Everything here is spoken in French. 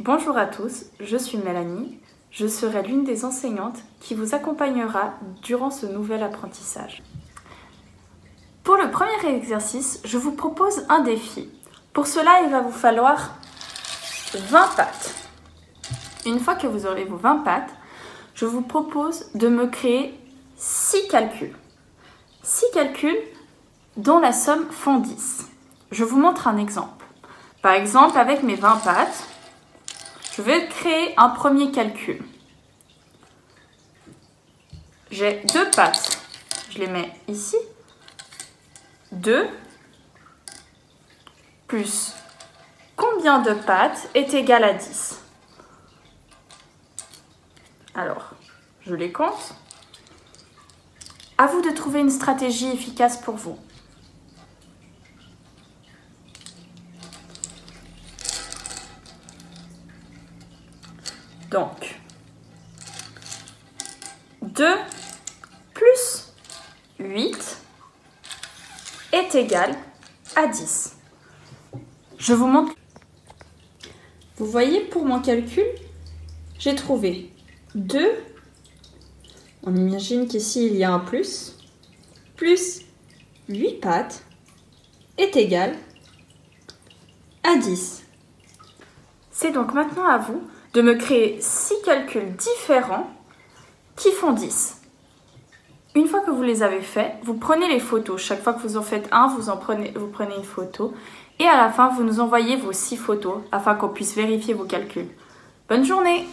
Bonjour à tous, je suis Mélanie. Je serai l'une des enseignantes qui vous accompagnera durant ce nouvel apprentissage. Pour le premier exercice, je vous propose un défi. Pour cela, il va vous falloir 20 pattes. Une fois que vous aurez vos 20 pattes, je vous propose de me créer 6 calculs. 6 calculs dont la somme font 10. Je vous montre un exemple. Par exemple, avec mes 20 pattes, je vais créer un premier calcul. J'ai deux pattes. Je les mets ici. 2 plus combien de pattes est égal à 10 Alors, je les compte. À vous de trouver une stratégie efficace pour vous. Donc, 2 plus 8 est égal à 10. Je vous montre. Vous voyez, pour mon calcul, j'ai trouvé 2. On imagine qu'ici, il y a un plus. Plus 8 pattes est égal à 10. C'est donc maintenant à vous de me créer 6 calculs différents qui font 10. Une fois que vous les avez faits, vous prenez les photos. Chaque fois que vous en faites un, vous, en prenez, vous prenez une photo. Et à la fin, vous nous envoyez vos 6 photos afin qu'on puisse vérifier vos calculs. Bonne journée